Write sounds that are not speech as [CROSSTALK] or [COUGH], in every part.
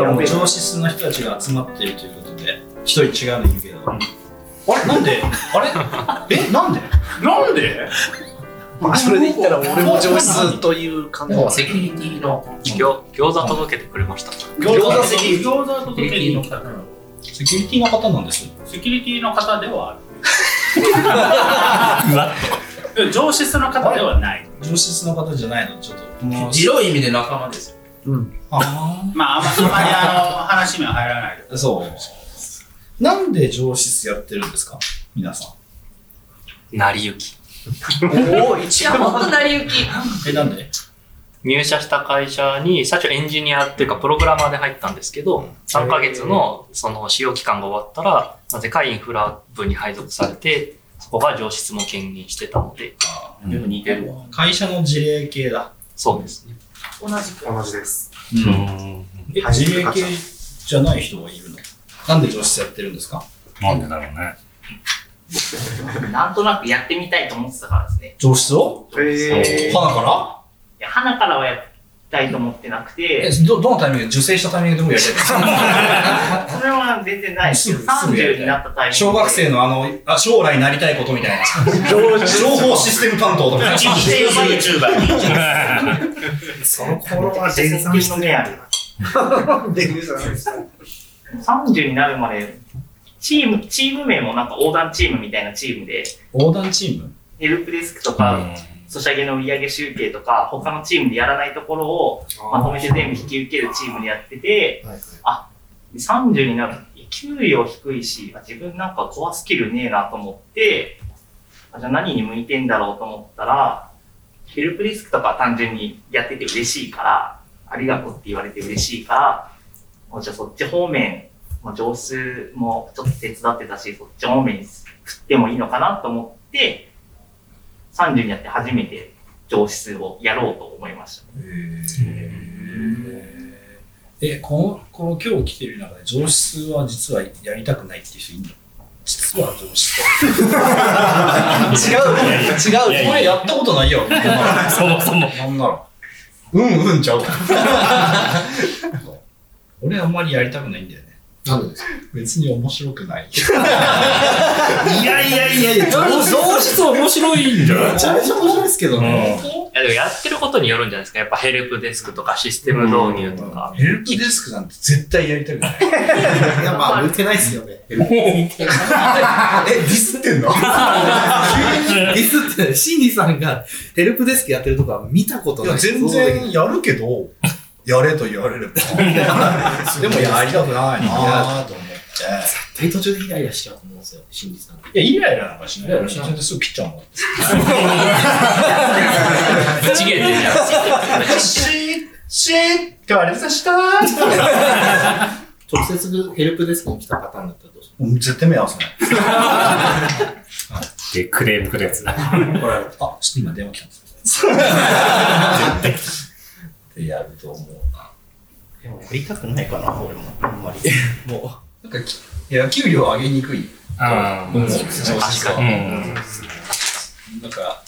今日はもう上質の人たちが集まっているということで、一人違うのいるけど。あれ？なんで？あれ？え？なんで？なんで？まあ、それで言ったら俺も上質という感じ。セキュリティの餃餃子届けてくれました。餃子セキュリテ餃子届けにセキュリティの。方ィセキュリティの方なんです。セキュリティの方ではある。上質の方ではない。上質の方じゃないの？ちょっと。もう広い意味で仲間ですよ。あまああんまあんまりあの話には入らないけどあ。そう。なんで上質やってるんですか？皆さん。成り行き。おお、い一や、ほんと成り行き。え、なんで？入社した会社に最初エンジニアっていうかプログラマーで入ったんですけど、3ヶ月のその使用期間が終わったら、なぜかインフラ部に配属されて、そこが上質も兼任してたので、でも似てるわ。会社の事例系だ。そうですね。同じく。同じです。うん。え、はい事例系じゃない人がいるの？なんで上質やってるんですか？なんでだろうね。なんとなくやってみたいと思ってたからですね。上質をえ花から？いや、花からはやりたいと思ってなくえて、、ど、どのタイミングで受精したタイミングでもやりたい？ですかそれは全然ないですけど、すぐすぐやりたい30になったタイミングで。小学生のあの、あ将来なりたいことみたいな。[LAUGHS] 情報システム担当とか。一日で YouTuber に [LAUGHS] その頃はめっちゃ尊敬の目ある。デビューじゃないですか。[LAUGHS] 30になるまで、チーム、チーム名もなんか横断チームみたいなチームで、横断チーム？ヘルプデスクとか、ソシャゲの売上集計とか、他のチームでやらないところをまとめて全部引き受けるチームでやってて、30になる。給料低いし、あ自分なんかコアスキルねえなと思って、あじゃあ何に向いてんだろうと思ったら、ヘルプデスクとかは単純にやってて嬉しいから、ありがとうって言われて嬉しいから、もうじゃあそっち方面、まあ、上質もちょっと手伝ってたし、そっち方面に振ってもいいのかなと思って、30になって初めて上質をやろうと思いました。え、この、この今日来てる中で上質は実はやりたくないっていう人いるの？実は上質。違うね。違うこれやったことないよ。[LAUGHS] そもそも。なんなら。うんうんちゃうか。[LAUGHS] 俺あんまりやりたくないんだよね。なんでですか別に面白くない。いやいやいやいや、[LAUGHS] 上質面白いんじゃない？めちゃめちゃ面白いですけどね。いやでもやってることによるんじゃないですか？やっぱヘルプデスクとかシステム導入とか。ヘルプデスクなんて絶対やりたくない。いや、まあ、向いてないですよね。え、デえ、ディスってんの？ィスって、シンディさんがヘルプデスクやってるとこは見たことない。いや、全然やるけど、やれと言われれば。[LAUGHS] でもやりたくないなぁと思って。絶対途中でイライラしちゃうと思うんですよ、さん。いや、イライラなんかしない。イライラしない全然すぐ切っちゃうもん。ぶち切れてるじゃん。しー、しーってあれさした？ー直接ヘルプデスクに来たパターンだったらどうしもう絶対目合わせない。[LAUGHS] で、クレームくるやつだ。あ、ちょっと今電話来たんです [LAUGHS] ってやると思うな。でも、やりたくないかな、俺も。あんまり。もなんかき、いや、給料上げにくい。あうん、確かにうん。なんか、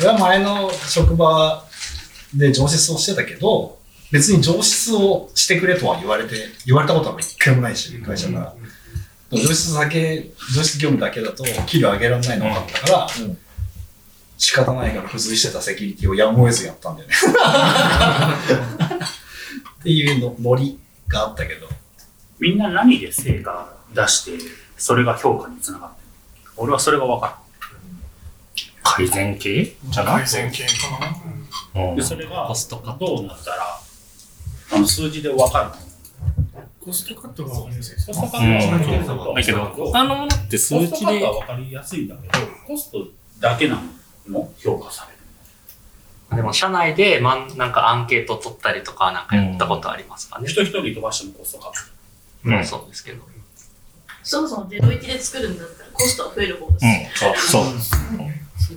俺は前の職場で上質をしてたけど、別に上質をしてくれとは言われて、言われたことは一回もないし、会社から。上質だけ、上質業務だけだと、給料上げられないの分かったから、仕方ないから付随してたセキュリティをやむを得ずやったんだよね。っていうの、ノリがあったけど、みんな何で成果出してそれが評価につながってる俺はそれが分か改善系じゃない改善系かな？うん。るでそれがコストカット。どうなったらあの数字で分かるコストカットが分かりやすいです。コストカットは分かりやすいとだけど、他のものって数コスト値でカットは分かりやすいんだけどコストだけなのも評価されるでも社内で、まん、なんかアンケート取ったりとかなんかやったことありますかね？人一人飛ばしてもコストカットうん、そうですけど。そもそも01で作るんだったらコストは増える方ですうよ。ん、そう、そう。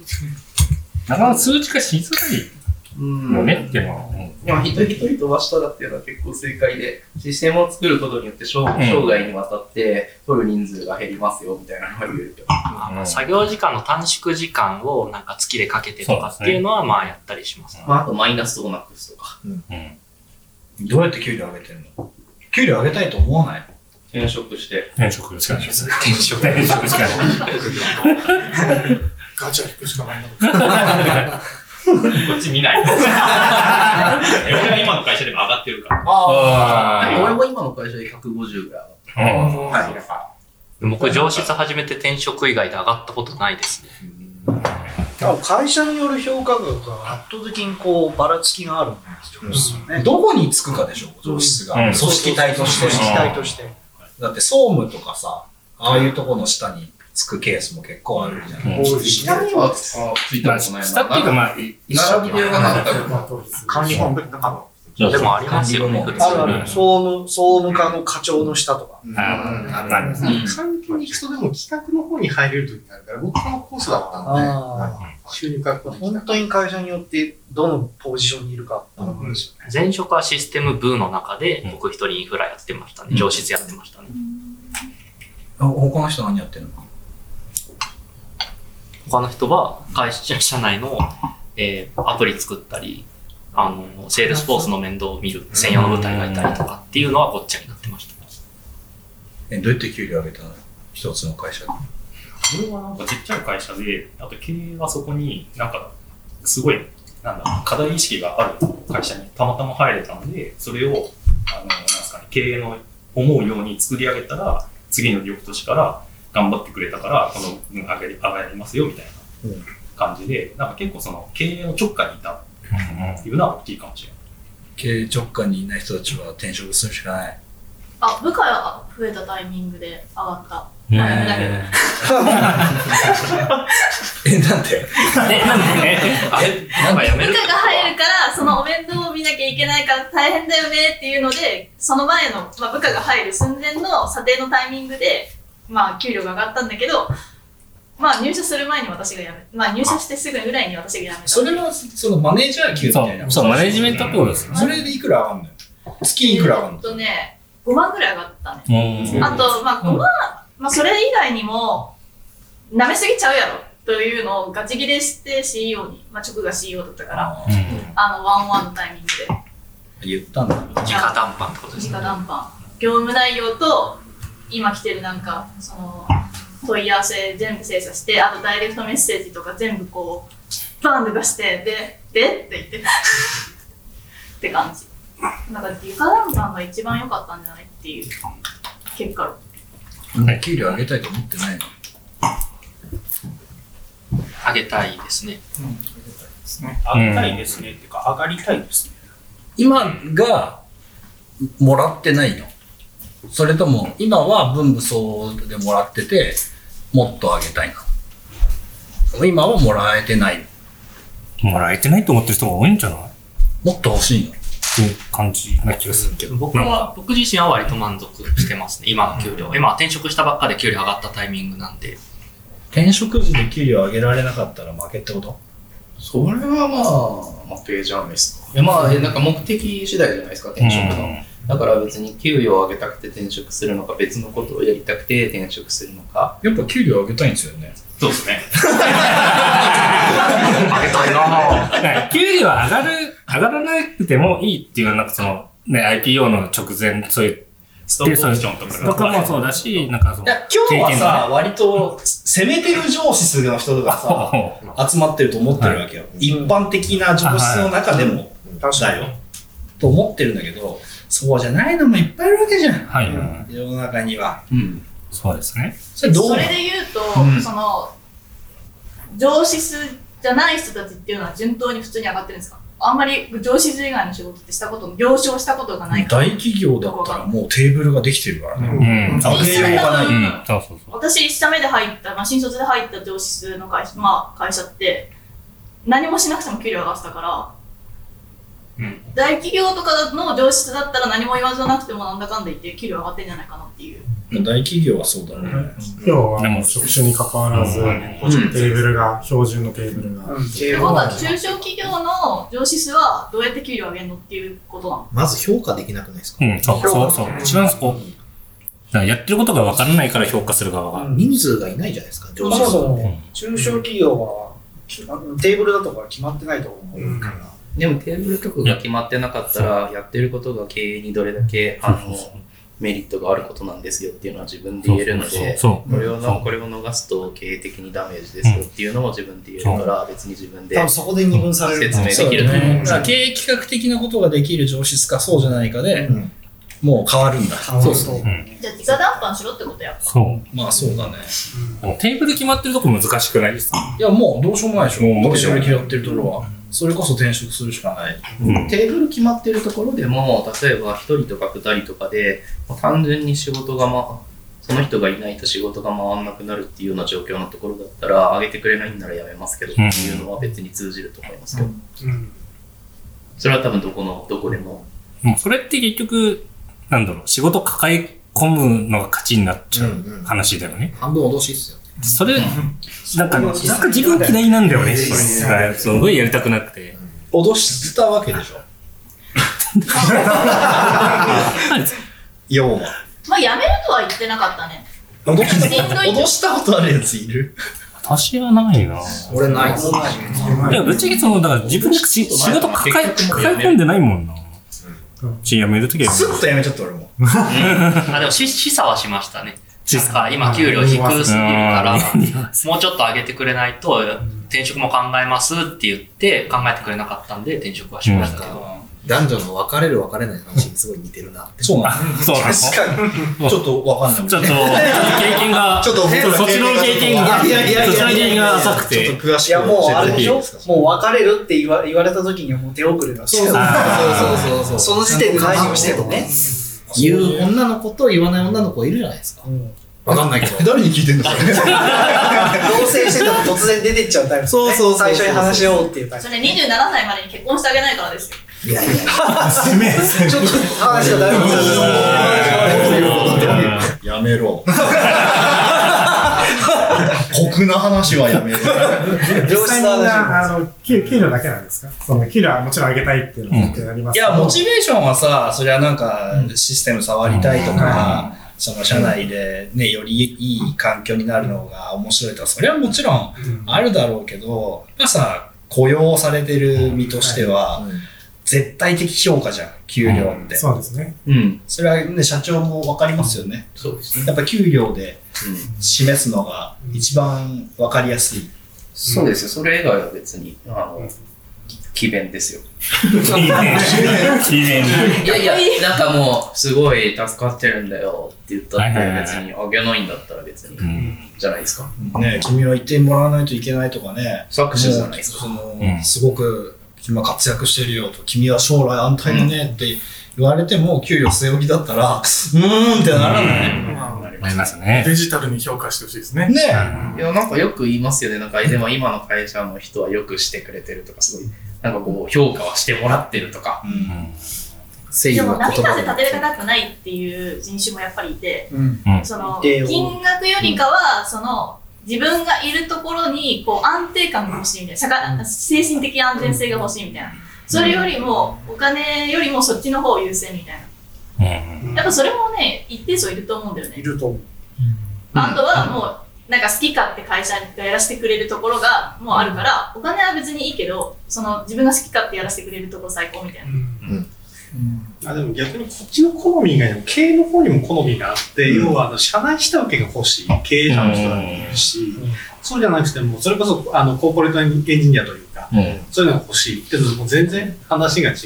なかなか数値化しづらいうんよねっていうのは。うんでも一人一人飛ばしたらっていうのは結構正解で、システムを作ることによって生生涯にわたって取る人数が減りますよみたいなのが言えるけど。まあまあ作業時間の短縮時間をなんか月でかけてとかっていうのはまあやったりします。まああとマイナスをなくすとか。うん。どうやって給料上げてんの？給料上げたいと思わない？転職して。転職しかないです。転職。転職しかない。ガチャ引くしかないの。[LAUGHS] [LAUGHS] こっち見ない。[LAUGHS] 俺は今の会社でも上がってるから。あ俺も今の会社で150ぐらいあ。うん。はい。僕、上質始めて転職以外で上がったことないですね。会社による評価額が圧倒的にこう、ばらつきがあるんですよね。どこにつくかでしょ、上質が。うん組織体として。組織体として。だって総務とかさ、ああいうとこの下につくケースも結構あるじゃん。うん多いしね。下にはついたまあ、ことない下っていうか、まあ、並びでよかった管理本部の中でもありますよね。あるある。総務、総務課の課長の下とか。ああ、なるほど。環境に行くとでも企画の方に入れるときになるから、僕のコースだったんで、あ収入確保本当に会社によってどのポジションにいるかって思うん。前職はシステム部の中で、僕一人インフラやってましたね。情シスやってましたね。あ他の人何やってんの？他の人は会社社内の、えーアプリ作ったり、あの、セールスフォースの面倒を見る専用の部隊がいたりとかっていうのはこっちになってました。え、どうやって給料上げたの？一つの会社で。俺はなんかちっちゃい会社で、あと経営はそこになんか、すごい、なんだ、課題意識がある会社にたまたま入れたので、それを、あの、なんですかね、経営の思うように作り上げたら、次の翌年から頑張ってくれたから、この分上がり、上がりますよ、みたいな感じで、なんか結構その経営の直下にいたっていうのは大きいかもしれない。経営直下にいない人たちは転職するしかない。あ、部下が増えたタイミングで上がった。[LAUGHS] え、なんで？え、なんで？え、なんかやめる部下が入るから、そのお面倒を見なきゃいけないから大変だよねっていうので、その前の、まあ、部下が入る寸前の査定のタイミングで、まあ、給料が上がったんだけど、まあ、入社する前に私が辞め、まあ、入社してすぐぐらいに私が辞めた。それは、そのマネージャー給みそたいな。う、そう、マネジメントってことですね。それでいくら上がんのよ？月にいくら上がんえのっとね、5万ぐらい上がったね。うん。あと、まあ、5万、まあ、それ以外にも、舐めすぎちゃうやろというのをガチ切れして CEO に、まあ、直が CEO だったから、あの、ワンワンのタイミングで。言ったんだ。直談判ってことですね。直談判業務内容と今来てるなんかその問い合わせ全部精査してあとダイレクトメッセージとか全部こうバンと出してで「で?」って言って。[LAUGHS] って感じ。なんか床談判が一番良かったんじゃないっていう結果論。給料上げたいと思ってないの上げたいですね。上げたいですね。っていうか、上がりたいですね。今がもらってないのそれとも今は分部層でもらっててもっと上げたいの今はもらえてないのもらえてないと思ってる人が多いんじゃない？っもっと欲しいのていう感じな気がするけど。僕は、僕自身は割と満足してますね。今の給料。今転職したばっかで給料上がったタイミングなんで。転職時で給料上げられなかったら負けってこと？それはまあ、まあ、ページャンですか。いやまあ、えなんか目的次第じゃないですか、転職の。だから別に給料を上げたくて転職するのか、別のことをやりたくて転職するのか。やっぱ給料上げたいんですよね。そうですね。上げたいな [LAUGHS] 給料上がる、上がらなくてもいいっていう、なんかその、ね、IPO の直前、そういう、ストックオプションとか。とかもそうだし、なんかその、今日はさ、割と攻めてる上司の人がさ、[LAUGHS] 集まってると思ってるわけよ。一般的な上司の中でも、だよ。と思ってるんだけど、そうじゃないのもいっぱいいるわけじゃん。はい。世の中には。うん。そうですね。それどう？それで言うと、うんその上司数じゃない人たちっていうのは順当に普通に上がってるんですか？あんまり上司数以外の仕事ってしたこと了承したことがない大企業だったらもうテーブルができてるからね。うん。上げようがない。うん。そうそうそう。私1社目で入った、まあ、新卒で入った上司数の会社,、まあ、会社って何もしなくても給料上がってたから、うん大企業とかの上司だったら何も言わずなくてもなんだかんだ言って給料上がってんじゃないかなっていう。大企業はそうだろうね。今日はもう職種に関わらず、テーブルが、標準のテーブルが。ってことは中小企業の上司数はどうやって給料上げるのっていうことなの？まず評価できなくないですか？うん、そうそうそう。一番そこ。やってることが分からないから評価する側が。人数がいないじゃないですか、上司数って。も中小企業はテーブルだとか決まってないと思うから、でもテーブルとかが決まってなかったら、やってることが経営にどれだけ、あの、メリットがあることなんですよっていうのは自分で言えるので、そうこれをなこれを逃すと経営的にダメージですよっていうのも自分で言えるから、別に自分で多分そこで二分される説明できると思う。だから経営企画的なことができる上質かそうじゃないかで、もう変わるんだ。そうそう。じゃあ直談判しろってことや。そう。まあそうだね。テーブル決まってるとこ難しくないですいやもうどうしようもないでしょ。もう無理私が決まってるところは。それこそ転職するしかない。テーブル決まってるところでも、例えば1人とか2人とかで、単純に仕事がまその人がいないと仕事が回んなくなるっていうような状況のところだったら、上げてくれないんならやめますけどっていうのは別に通じると思いますけど。それは多分どこの、どこでも。もうそれって結局、なんだろう、仕事抱え込むのが勝ちになっちゃう話だよね。半分脅しっすよ。それ、なんか、なんか自分嫌いなんだよね、それ。すごいやりたくなくて。脅したわけでしょ。要は。まあ辞めるとは言ってなかったね。脅したことあるやついる？私はないな俺ないっす。いや、ぶっちゃけその、だから自分でし仕事抱え、抱え込んでないもんな。ち辞めるときは。スッと辞めちゃった俺も。あ、でもし示唆はしましたね。なんか今給料低すぎるから、もうちょっと上げてくれないと、転職も考えますって言って、考えてくれなかったんで、転職はしましたけど。男女の別れる別れない話にすごい似てるなって。そうなのそうなの確かに。ちょっとわかんない。ちょっと、経験が、[LAUGHS] ちょっとそっちの経験が、いやいやいやいやそっちの経験が浅くて。ちょっと詳しくいやもうあれでしょ？もう別れるって言わ言われた時にはもう手遅れだそうそうそうそうそう。その時点で何をしてもね。言う女の子と言わない女の子いるじゃないですか。わかんないけど。[LAUGHS] 誰に聞いてんの？それ。同棲してても突然出てっちゃうタイプ、ね。そうそう最初に話し合おうっていうタイプ。それ27歳までに結婚してあげないからですよ。いやいや。攻めちょっと話がだいぶやめろ。酷な話はやめろ。[LAUGHS] 実際みんな、あの、給給料だけなんですか？その給料はもちろん上げたいっていうのもありますけど。いや、モチベーションはさ、それはなんか、システム触りたいとか、その社内でね、よりいい環境になるのが面白いとか、それはもちろんあるだろうけど、やっぱさ、雇用されてる身としては、絶対的評価じゃん、給料って。そうですね。うん。それはね、社長もわかりますよね。そうですね。やっぱ給料で示すのが一番わかりやすい。そうですよ。それ以外は別に、あの、奇弁ですよ。奇弁 [LAUGHS] いやいや、なんかもう、すごい助かってるんだよって言ったって別にあげないんだったら別に、じゃないですか。ね、君は言ってもらわないといけないとかね。搾取じゃないですかその、うんすごく君は活躍してるよと、君は将来安泰だねって言われても、給料据え置きだったら、うーんってならない。なりますね。デジタルに評価してほしいですね。ねいや、なんかよく言いますよね。なんか、でも今の会社の人はよくしてくれてるとか、すごい、なんかこう、評価はしてもらってるとか。誠でも波風立てたくないっていう人種もやっぱりいて、うんその金額よりかはその自分がいるところにこう安定感が欲しいみたいな社会精神的安全性が欲しいみたいな。それよりもお金よりもそっちの方を優先みたいな。やっぱそれもね一定数いると思うんだよね。いると思う。あとはもうなんか好き勝手会社がやらせてくれるところがもうあるから、お金は別にいいけどその自分が好き勝手やらせてくれるところ最高みたいな、あでも逆にこっちの好み以外にも経営の方にも好みがあって、要はあの社内下請けが欲しい経営者の人がいるし、そうじゃなくてもそれこそあのコーポレートエンジニアというか、そういうのが欲しいっていうのも全然話が違う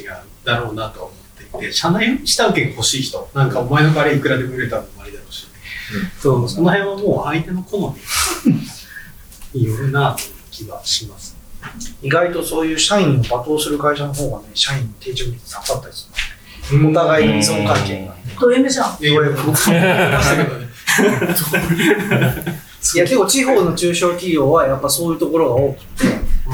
だろうなとは思っていて社内下請けが欲しい人なんかお前の代わりいくらでも売れたのもありだろうし、そうその辺はもう相手の好みによるなという気はします。意外とそういう社員を罵倒する会社の方がね、社員の定着率高かったりする。お互いの依存関係が。ド M じゃんド M 僕も思いましたけどね。いや結構地方の中小企業はやっぱそういうところが多くて、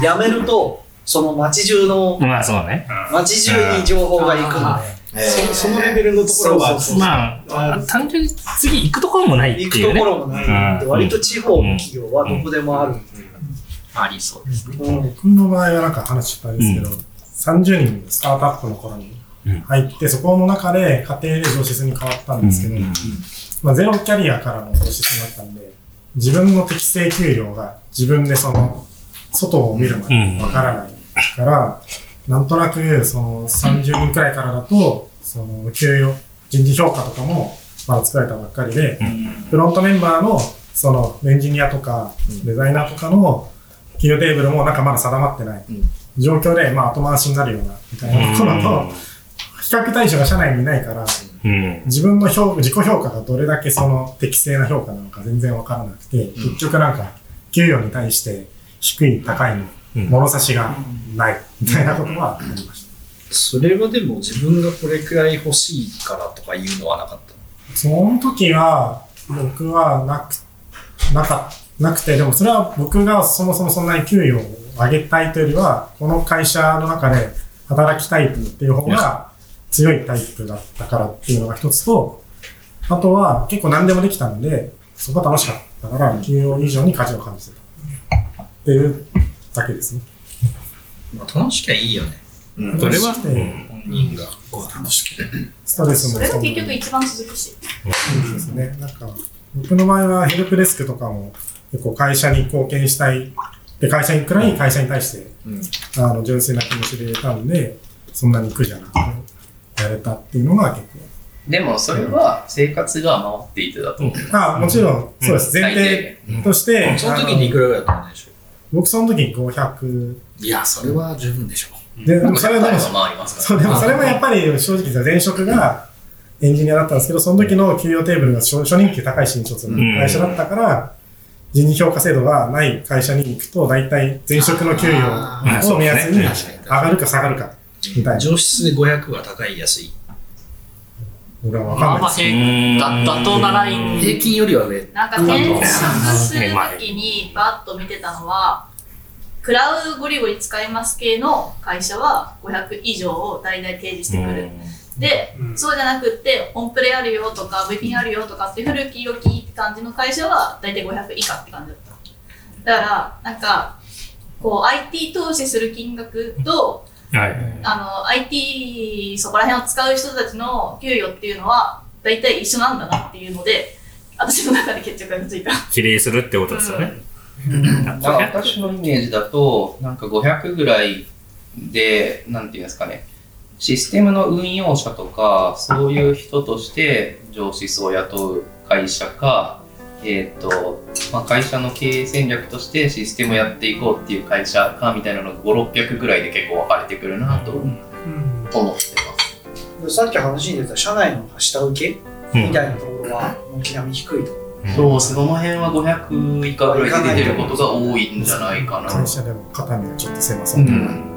辞めると、その町中の、まあそうね。町中に情報が行くので、そそのレベルのところはまあ、単純に次行くところもないっていうね。行くところもない。で割と地方の企業はどこでもある。ありそうですね。僕の場合はなんか話したんですけど、30人のスタートアップの頃に入って、そこの中で家庭で上質に変わったんですけど、まあ、ゼロキャリアからの上質になったんで、自分の適正給料が自分でその、外を見るまでわからないから、なんとなく、その30人くらいからだと、その給与、人事評価とかもまだ作られたばっかりで、フロントメンバーのそのエンジニアとかデザイナーとかの給与テーブルもなんかまだ定まってない状況で、まあ後回しになるような、みたいなところだと、比較対象が社内にいないから、うん。自分の評自己評価がどれだけその適正な評価なのか全然わからなくて、結局なんか、給与に対して低い、高いの、物差しがない、みたいなことはありました。それはでも自分がこれくらい欲しいからとかいうのはなかった。その時は、僕はなく、なか、なくて、でもそれは僕がそもそもそんなに給与を上げたいというよりは、この会社の中で働きたいっていう方が強いタイプだったからっていうのが一つと、あとは結構何でもできたんで、そこは楽しかったから、給与以上に価値を感じてた。っていうだけですね。まあ、楽しきゃいいよね。うんそれは本人がこう楽しくて。ストレスそれがもそんなに結局一番続くし。そうですね。なんか、僕の場合はヘルプデスクとかも結構会社に貢献したい。で、会社にくらい会社に対して、あの、純粋な気持ちで入れたんで、そんなに苦じゃなくやれたっていうのが結構。でもそれは生活が回っていてだと思う。あもちろん、そうです。前提として、その時にいくらぐらいだったんでしょ僕その時に500。いや、それは十分でしょ。で、でもそれはでも、500は回りますから。そう、でもそれもやっぱり正直前職がエンジニアだったんですけど、その時の給与テーブルが初初任給高い新卒の会社だったから、人事評価制度がない会社に行くと、大体前職の給与を目安に上がるか下がるか。上質で500は高い、安い。俺は分まあまあ、かんないです。平だ妥当なライン。平均よりは上。なんか転職するときにバッと見てたのは、クラウドゴリゴリ使います系の会社は500以上を大体提示してくる。で、そうじゃなくって、オンプレあるよとか、VPN あるよとかって古き良きって感じの会社は大体500以下って感じだった。だから、なんか、こう IT 投資する金額と、はい。あの、IT そこら辺を使う人たちの給与っていうのは大体一緒なんだなっていうので、私の中で決着がついた。比例するってことですよね。なんか私のイメージだと、なんか500ぐらいで、なんていうんですかね、システムの運用者とか、そういう人として上司を雇う会社か、えっ、と、まあ、会社の経営戦略としてシステムをやっていこうっていう会社かみたいなのが5、600ぐらいで結構分かれてくるなと思ってます。さっき話に出た社内の下請けみたいなところは軒並み低いと。そう、その辺は500以下ぐらいで出てることが多いんじゃないかな。会社でも肩身がちょっと狭そうう。ん